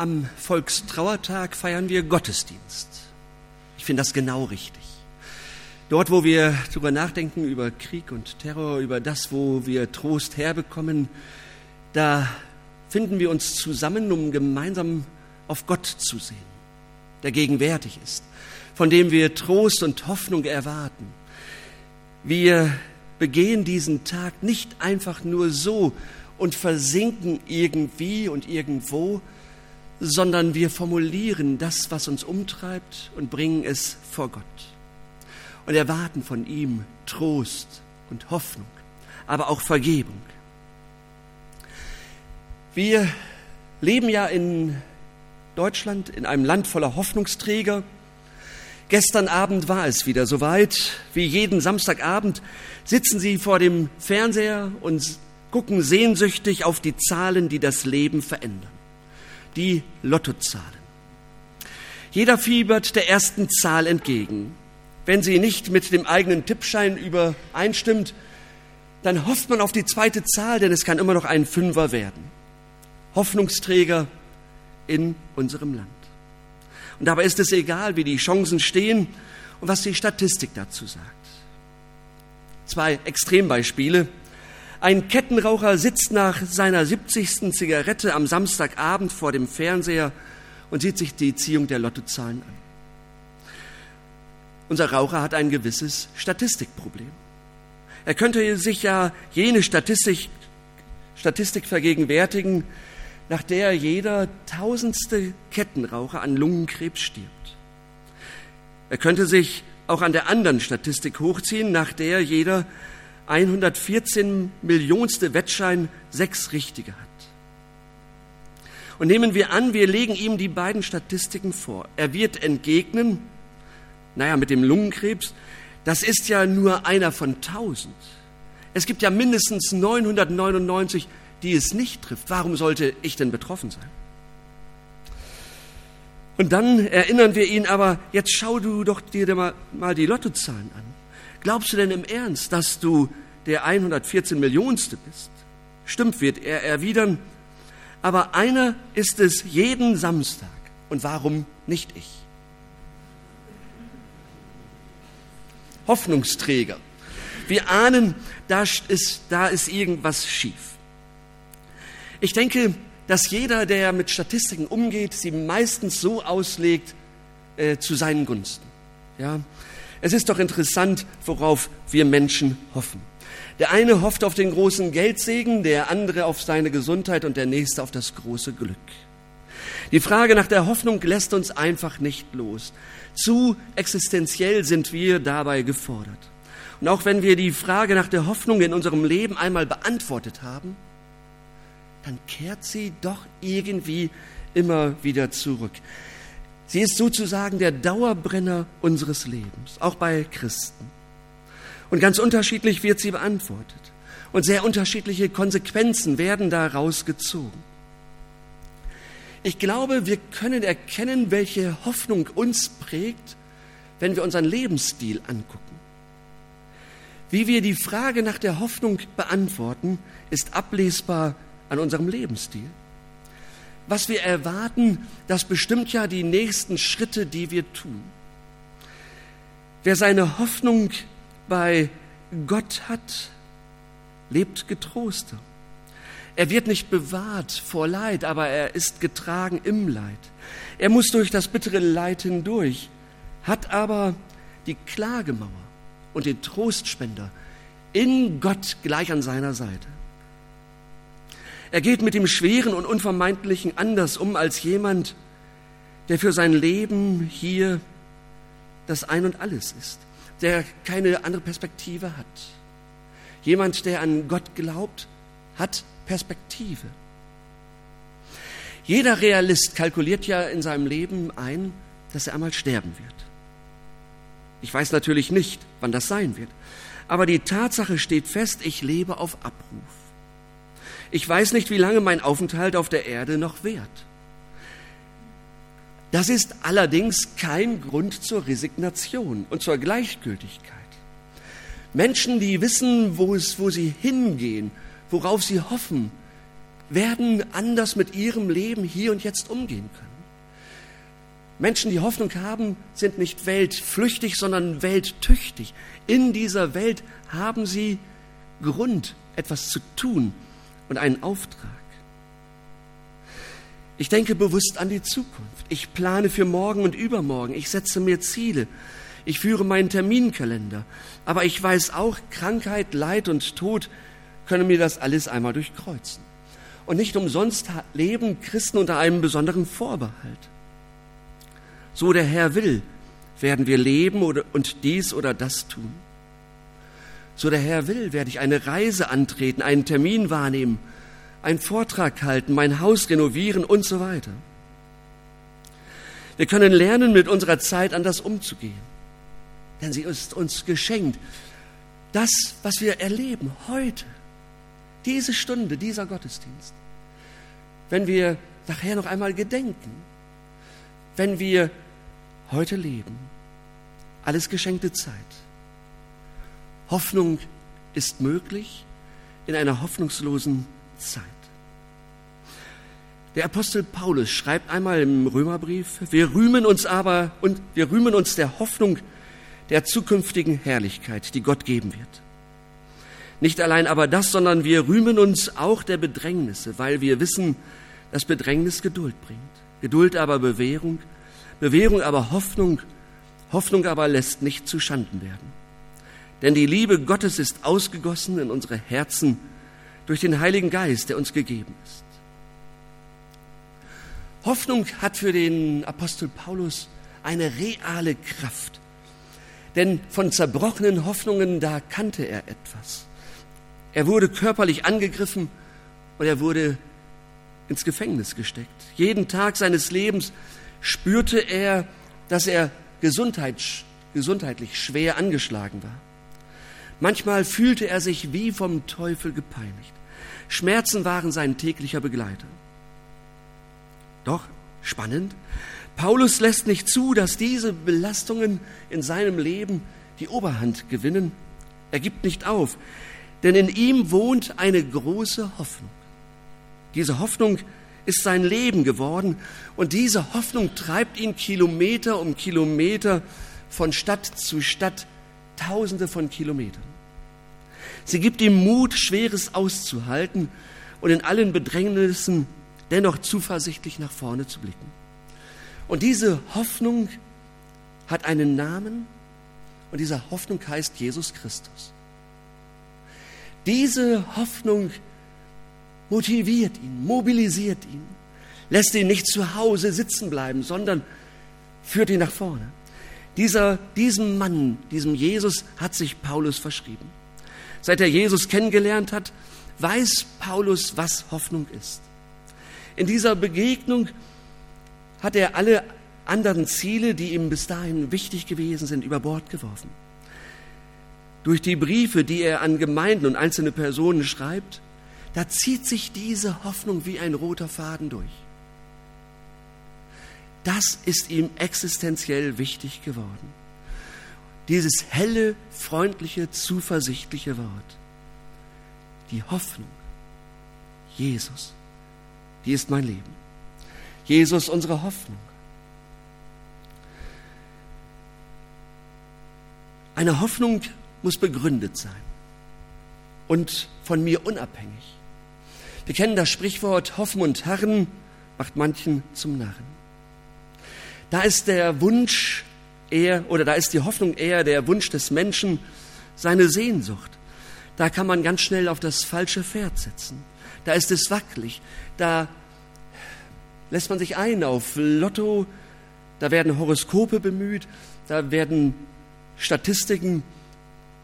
am Volkstrauertag feiern wir Gottesdienst. Ich finde das genau richtig. Dort, wo wir darüber nachdenken, über Krieg und Terror, über das, wo wir Trost herbekommen, da finden wir uns zusammen, um gemeinsam auf Gott zu sehen, der gegenwärtig ist, von dem wir Trost und Hoffnung erwarten. Wir begehen diesen Tag nicht einfach nur so und versinken irgendwie und irgendwo, sondern wir formulieren das, was uns umtreibt und bringen es vor Gott und erwarten von ihm Trost und Hoffnung, aber auch Vergebung. Wir leben ja in Deutschland, in einem Land voller Hoffnungsträger. Gestern Abend war es wieder soweit. Wie jeden Samstagabend sitzen Sie vor dem Fernseher und gucken sehnsüchtig auf die Zahlen, die das Leben verändern. Die Lottozahlen. Jeder fiebert der ersten Zahl entgegen. Wenn sie nicht mit dem eigenen Tippschein übereinstimmt, dann hofft man auf die zweite Zahl, denn es kann immer noch ein Fünfer werden. Hoffnungsträger in unserem Land. Und dabei ist es egal, wie die Chancen stehen und was die Statistik dazu sagt. Zwei Extrembeispiele. Ein Kettenraucher sitzt nach seiner 70. Zigarette am Samstagabend vor dem Fernseher und sieht sich die Ziehung der Lottozahlen an. Unser Raucher hat ein gewisses Statistikproblem. Er könnte sich ja jene Statistik, Statistik vergegenwärtigen, nach der jeder tausendste Kettenraucher an Lungenkrebs stirbt. Er könnte sich auch an der anderen Statistik hochziehen, nach der jeder 114 Millionste Wettschein sechs richtige hat. Und nehmen wir an, wir legen ihm die beiden Statistiken vor. Er wird entgegnen, naja, mit dem Lungenkrebs, das ist ja nur einer von tausend. Es gibt ja mindestens 999 die es nicht trifft, warum sollte ich denn betroffen sein? Und dann erinnern wir ihn aber, jetzt schau du doch dir mal, mal die Lottozahlen an. Glaubst du denn im Ernst, dass du der 114 Millionste bist? Stimmt, wird er erwidern. Aber einer ist es jeden Samstag. Und warum nicht ich? Hoffnungsträger. Wir ahnen, da ist, da ist irgendwas schief. Ich denke, dass jeder, der mit Statistiken umgeht, sie meistens so auslegt äh, zu seinen Gunsten. Ja? Es ist doch interessant, worauf wir Menschen hoffen. Der eine hofft auf den großen Geldsegen, der andere auf seine Gesundheit und der nächste auf das große Glück. Die Frage nach der Hoffnung lässt uns einfach nicht los. Zu existenziell sind wir dabei gefordert. Und auch wenn wir die Frage nach der Hoffnung in unserem Leben einmal beantwortet haben, dann kehrt sie doch irgendwie immer wieder zurück. Sie ist sozusagen der Dauerbrenner unseres Lebens, auch bei Christen. Und ganz unterschiedlich wird sie beantwortet. Und sehr unterschiedliche Konsequenzen werden daraus gezogen. Ich glaube, wir können erkennen, welche Hoffnung uns prägt, wenn wir unseren Lebensstil angucken. Wie wir die Frage nach der Hoffnung beantworten, ist ablesbar an unserem Lebensstil. Was wir erwarten, das bestimmt ja die nächsten Schritte, die wir tun. Wer seine Hoffnung bei Gott hat, lebt getroster. Er wird nicht bewahrt vor Leid, aber er ist getragen im Leid. Er muss durch das bittere Leid hindurch, hat aber die Klagemauer und den Trostspender in Gott gleich an seiner Seite. Er geht mit dem Schweren und Unvermeidlichen anders um als jemand, der für sein Leben hier das Ein und alles ist, der keine andere Perspektive hat. Jemand, der an Gott glaubt, hat Perspektive. Jeder Realist kalkuliert ja in seinem Leben ein, dass er einmal sterben wird. Ich weiß natürlich nicht, wann das sein wird, aber die Tatsache steht fest, ich lebe auf Abruf. Ich weiß nicht, wie lange mein Aufenthalt auf der Erde noch währt. Das ist allerdings kein Grund zur Resignation und zur Gleichgültigkeit. Menschen, die wissen, wo, es, wo sie hingehen, worauf sie hoffen, werden anders mit ihrem Leben hier und jetzt umgehen können. Menschen, die Hoffnung haben, sind nicht weltflüchtig, sondern welttüchtig. In dieser Welt haben sie Grund, etwas zu tun und einen Auftrag. Ich denke bewusst an die Zukunft. Ich plane für morgen und übermorgen. Ich setze mir Ziele. Ich führe meinen Terminkalender. Aber ich weiß auch, Krankheit, Leid und Tod können mir das alles einmal durchkreuzen. Und nicht umsonst leben Christen unter einem besonderen Vorbehalt. So der Herr will, werden wir leben und dies oder das tun. So der Herr will, werde ich eine Reise antreten, einen Termin wahrnehmen, einen Vortrag halten, mein Haus renovieren und so weiter. Wir können lernen, mit unserer Zeit anders umzugehen, denn sie ist uns geschenkt. Das, was wir erleben heute, diese Stunde, dieser Gottesdienst, wenn wir nachher noch einmal gedenken, wenn wir heute leben, alles geschenkte Zeit. Hoffnung ist möglich in einer hoffnungslosen Zeit. Der Apostel Paulus schreibt einmal im Römerbrief, wir rühmen uns aber und wir rühmen uns der Hoffnung der zukünftigen Herrlichkeit, die Gott geben wird. Nicht allein aber das, sondern wir rühmen uns auch der Bedrängnisse, weil wir wissen, dass Bedrängnis Geduld bringt. Geduld aber Bewährung, Bewährung aber Hoffnung, Hoffnung aber lässt nicht zu Schanden werden. Denn die Liebe Gottes ist ausgegossen in unsere Herzen durch den Heiligen Geist, der uns gegeben ist. Hoffnung hat für den Apostel Paulus eine reale Kraft. Denn von zerbrochenen Hoffnungen, da kannte er etwas. Er wurde körperlich angegriffen und er wurde ins Gefängnis gesteckt. Jeden Tag seines Lebens spürte er, dass er gesundheitlich schwer angeschlagen war. Manchmal fühlte er sich wie vom Teufel gepeinigt. Schmerzen waren sein täglicher Begleiter. Doch, spannend, Paulus lässt nicht zu, dass diese Belastungen in seinem Leben die Oberhand gewinnen. Er gibt nicht auf, denn in ihm wohnt eine große Hoffnung. Diese Hoffnung ist sein Leben geworden und diese Hoffnung treibt ihn Kilometer um Kilometer von Stadt zu Stadt, tausende von Kilometern. Sie gibt ihm Mut, Schweres auszuhalten und in allen Bedrängnissen dennoch zuversichtlich nach vorne zu blicken. Und diese Hoffnung hat einen Namen und diese Hoffnung heißt Jesus Christus. Diese Hoffnung motiviert ihn, mobilisiert ihn, lässt ihn nicht zu Hause sitzen bleiben, sondern führt ihn nach vorne. Dieser, diesem Mann, diesem Jesus hat sich Paulus verschrieben. Seit er Jesus kennengelernt hat, weiß Paulus, was Hoffnung ist. In dieser Begegnung hat er alle anderen Ziele, die ihm bis dahin wichtig gewesen sind, über Bord geworfen. Durch die Briefe, die er an Gemeinden und einzelne Personen schreibt, da zieht sich diese Hoffnung wie ein roter Faden durch. Das ist ihm existenziell wichtig geworden. Dieses helle, freundliche, zuversichtliche Wort. Die Hoffnung. Jesus. Die ist mein Leben. Jesus unsere Hoffnung. Eine Hoffnung muss begründet sein und von mir unabhängig. Wir kennen das Sprichwort Hoffen und Harren macht manchen zum Narren. Da ist der Wunsch eher, oder da ist die Hoffnung eher der Wunsch des Menschen, seine Sehnsucht. Da kann man ganz schnell auf das falsche Pferd setzen. Da ist es wackelig. Da lässt man sich ein auf Lotto. Da werden Horoskope bemüht. Da werden Statistiken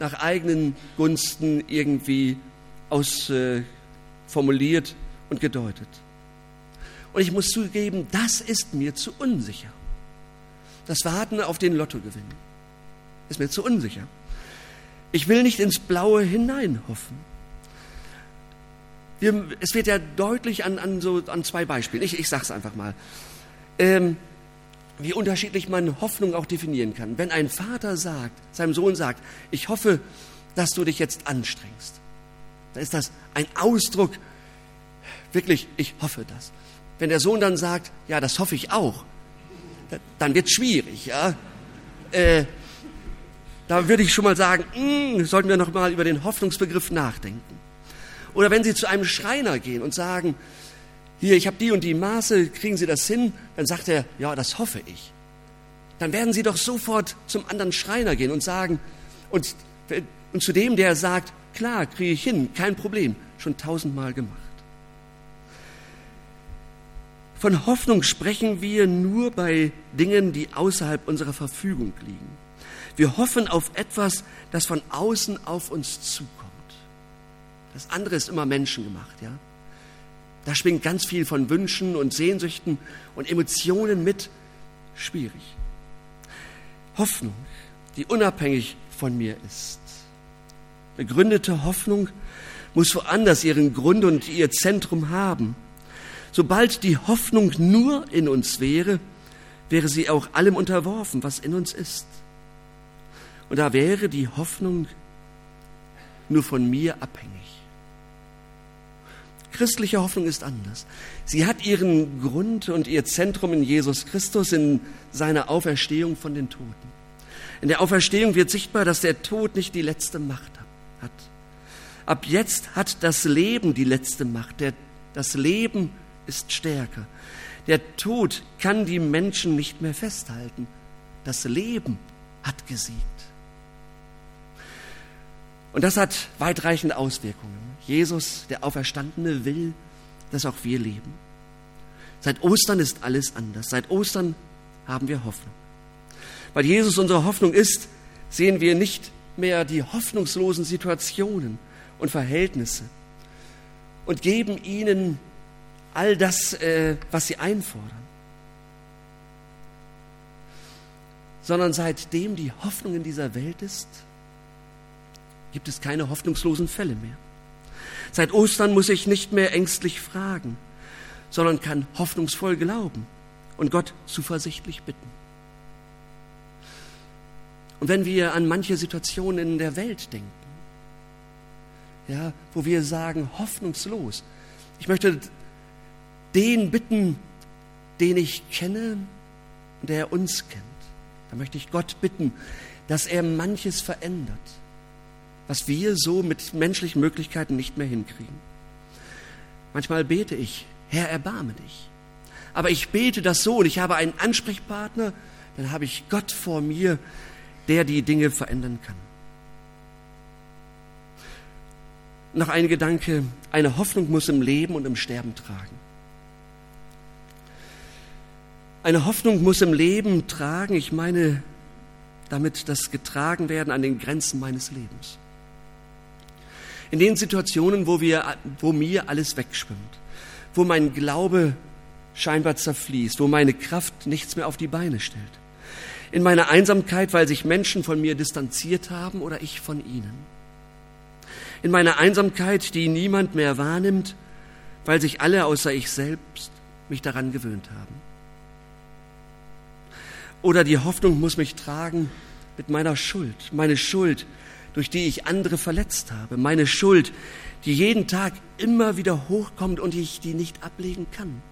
nach eigenen Gunsten irgendwie ausformuliert äh, und gedeutet. Und ich muss zugeben, das ist mir zu unsicher. Das Warten auf den Lottogewinn ist mir zu unsicher. Ich will nicht ins Blaue hineinhoffen. Wir, es wird ja deutlich an, an, so, an zwei Beispielen. Ich, ich sage es einfach mal. Ähm, wie unterschiedlich man Hoffnung auch definieren kann. Wenn ein Vater sagt, seinem Sohn sagt, ich hoffe, dass du dich jetzt anstrengst, dann ist das ein Ausdruck wirklich, ich hoffe das. Wenn der Sohn dann sagt, ja, das hoffe ich auch, dann wird es schwierig, ja. Äh, da würde ich schon mal sagen, mh, hm, sollten wir noch mal über den Hoffnungsbegriff nachdenken. Oder wenn Sie zu einem Schreiner gehen und sagen, hier, ich habe die und die Maße, kriegen Sie das hin? Dann sagt er, ja, das hoffe ich. Dann werden Sie doch sofort zum anderen Schreiner gehen und sagen, und, und zu dem, der sagt, klar, kriege ich hin, kein Problem, schon tausendmal gemacht. Von Hoffnung sprechen wir nur bei Dingen, die außerhalb unserer Verfügung liegen. Wir hoffen auf etwas, das von außen auf uns zukommt. Das andere ist immer menschengemacht, ja. Da schwingt ganz viel von Wünschen und Sehnsüchten und Emotionen mit. Schwierig. Hoffnung, die unabhängig von mir ist. Begründete Hoffnung muss woanders ihren Grund und ihr Zentrum haben. Sobald die Hoffnung nur in uns wäre, wäre sie auch allem unterworfen, was in uns ist. Und da wäre die Hoffnung nur von mir abhängig. Christliche Hoffnung ist anders. Sie hat ihren Grund und ihr Zentrum in Jesus Christus, in seiner Auferstehung von den Toten. In der Auferstehung wird sichtbar, dass der Tod nicht die letzte Macht hat. Ab jetzt hat das Leben die letzte Macht. Der, das Leben ist stärker. Der Tod kann die Menschen nicht mehr festhalten. Das Leben hat gesiegt. Und das hat weitreichende Auswirkungen. Jesus, der Auferstandene, will, dass auch wir leben. Seit Ostern ist alles anders. Seit Ostern haben wir Hoffnung. Weil Jesus unsere Hoffnung ist, sehen wir nicht mehr die hoffnungslosen Situationen und Verhältnisse und geben ihnen all das, äh, was sie einfordern. Sondern seitdem die Hoffnung in dieser Welt ist, gibt es keine hoffnungslosen Fälle mehr. Seit Ostern muss ich nicht mehr ängstlich fragen, sondern kann hoffnungsvoll glauben und Gott zuversichtlich bitten. Und wenn wir an manche Situationen in der Welt denken, ja, wo wir sagen, hoffnungslos, ich möchte den bitten, den ich kenne, der uns kennt. Da möchte ich Gott bitten, dass er manches verändert was wir so mit menschlichen Möglichkeiten nicht mehr hinkriegen. Manchmal bete ich, Herr, erbarme dich. Aber ich bete das so und ich habe einen Ansprechpartner, dann habe ich Gott vor mir, der die Dinge verändern kann. Noch ein Gedanke, eine Hoffnung muss im Leben und im Sterben tragen. Eine Hoffnung muss im Leben tragen, ich meine damit das getragen werden an den Grenzen meines Lebens in den Situationen, wo, wir, wo mir alles wegschwimmt, wo mein Glaube scheinbar zerfließt, wo meine Kraft nichts mehr auf die Beine stellt. In meiner Einsamkeit, weil sich Menschen von mir distanziert haben oder ich von ihnen. In meiner Einsamkeit, die niemand mehr wahrnimmt, weil sich alle außer ich selbst mich daran gewöhnt haben. Oder die Hoffnung muss mich tragen mit meiner Schuld, meine Schuld, durch die ich andere verletzt habe, meine Schuld, die jeden Tag immer wieder hochkommt und ich die nicht ablegen kann.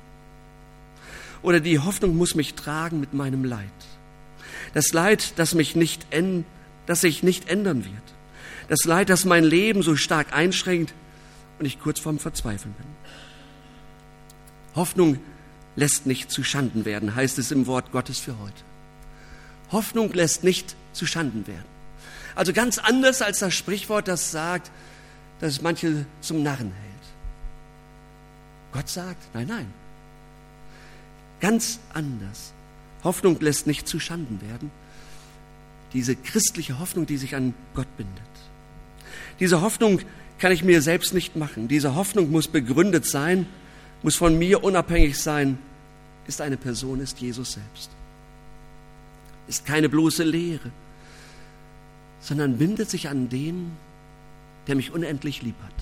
Oder die Hoffnung muss mich tragen mit meinem Leid. Das Leid, das mich nicht, das sich nicht ändern wird. Das Leid, das mein Leben so stark einschränkt und ich kurz vorm Verzweifeln bin. Hoffnung lässt nicht zu Schanden werden, heißt es im Wort Gottes für heute. Hoffnung lässt nicht zu Schanden werden. Also ganz anders als das Sprichwort, das sagt, dass es manche zum Narren hält. Gott sagt, nein, nein. Ganz anders. Hoffnung lässt nicht zu Schanden werden. Diese christliche Hoffnung, die sich an Gott bindet. Diese Hoffnung kann ich mir selbst nicht machen. Diese Hoffnung muss begründet sein, muss von mir unabhängig sein, ist eine Person, ist Jesus selbst. Ist keine bloße Lehre, sondern bindet sich an den, der mich unendlich lieb hat.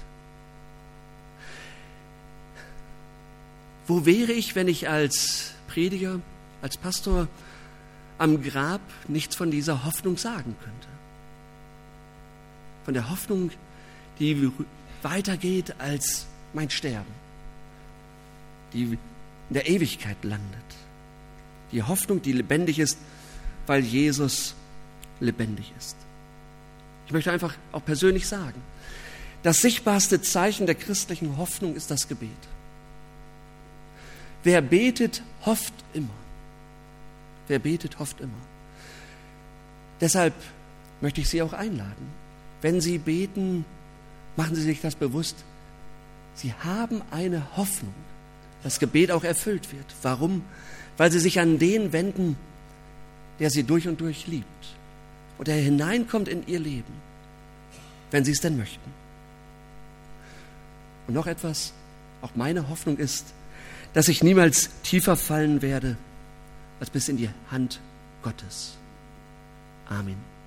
Wo wäre ich, wenn ich als Prediger, als Pastor am Grab nichts von dieser Hoffnung sagen könnte? Von der Hoffnung, die weitergeht als mein Sterben. die in der Ewigkeit landet. Die Hoffnung, die lebendig ist, weil Jesus lebendig ist. Ich möchte einfach auch persönlich sagen, das sichtbarste Zeichen der christlichen Hoffnung ist das Gebet. Wer betet, hofft immer. Wer betet, hofft immer. Deshalb möchte ich Sie auch einladen. Wenn Sie beten, machen Sie sich das bewusst. Sie haben eine Hoffnung, dass Gebet auch erfüllt wird. Warum? Weil Sie sich an den wenden, der Sie durch und durch liebt und der hineinkommt in Ihr Leben, wenn Sie es denn möchten. Und noch etwas, auch meine Hoffnung ist, dass ich niemals tiefer fallen werde als bis in die Hand Gottes. Amen.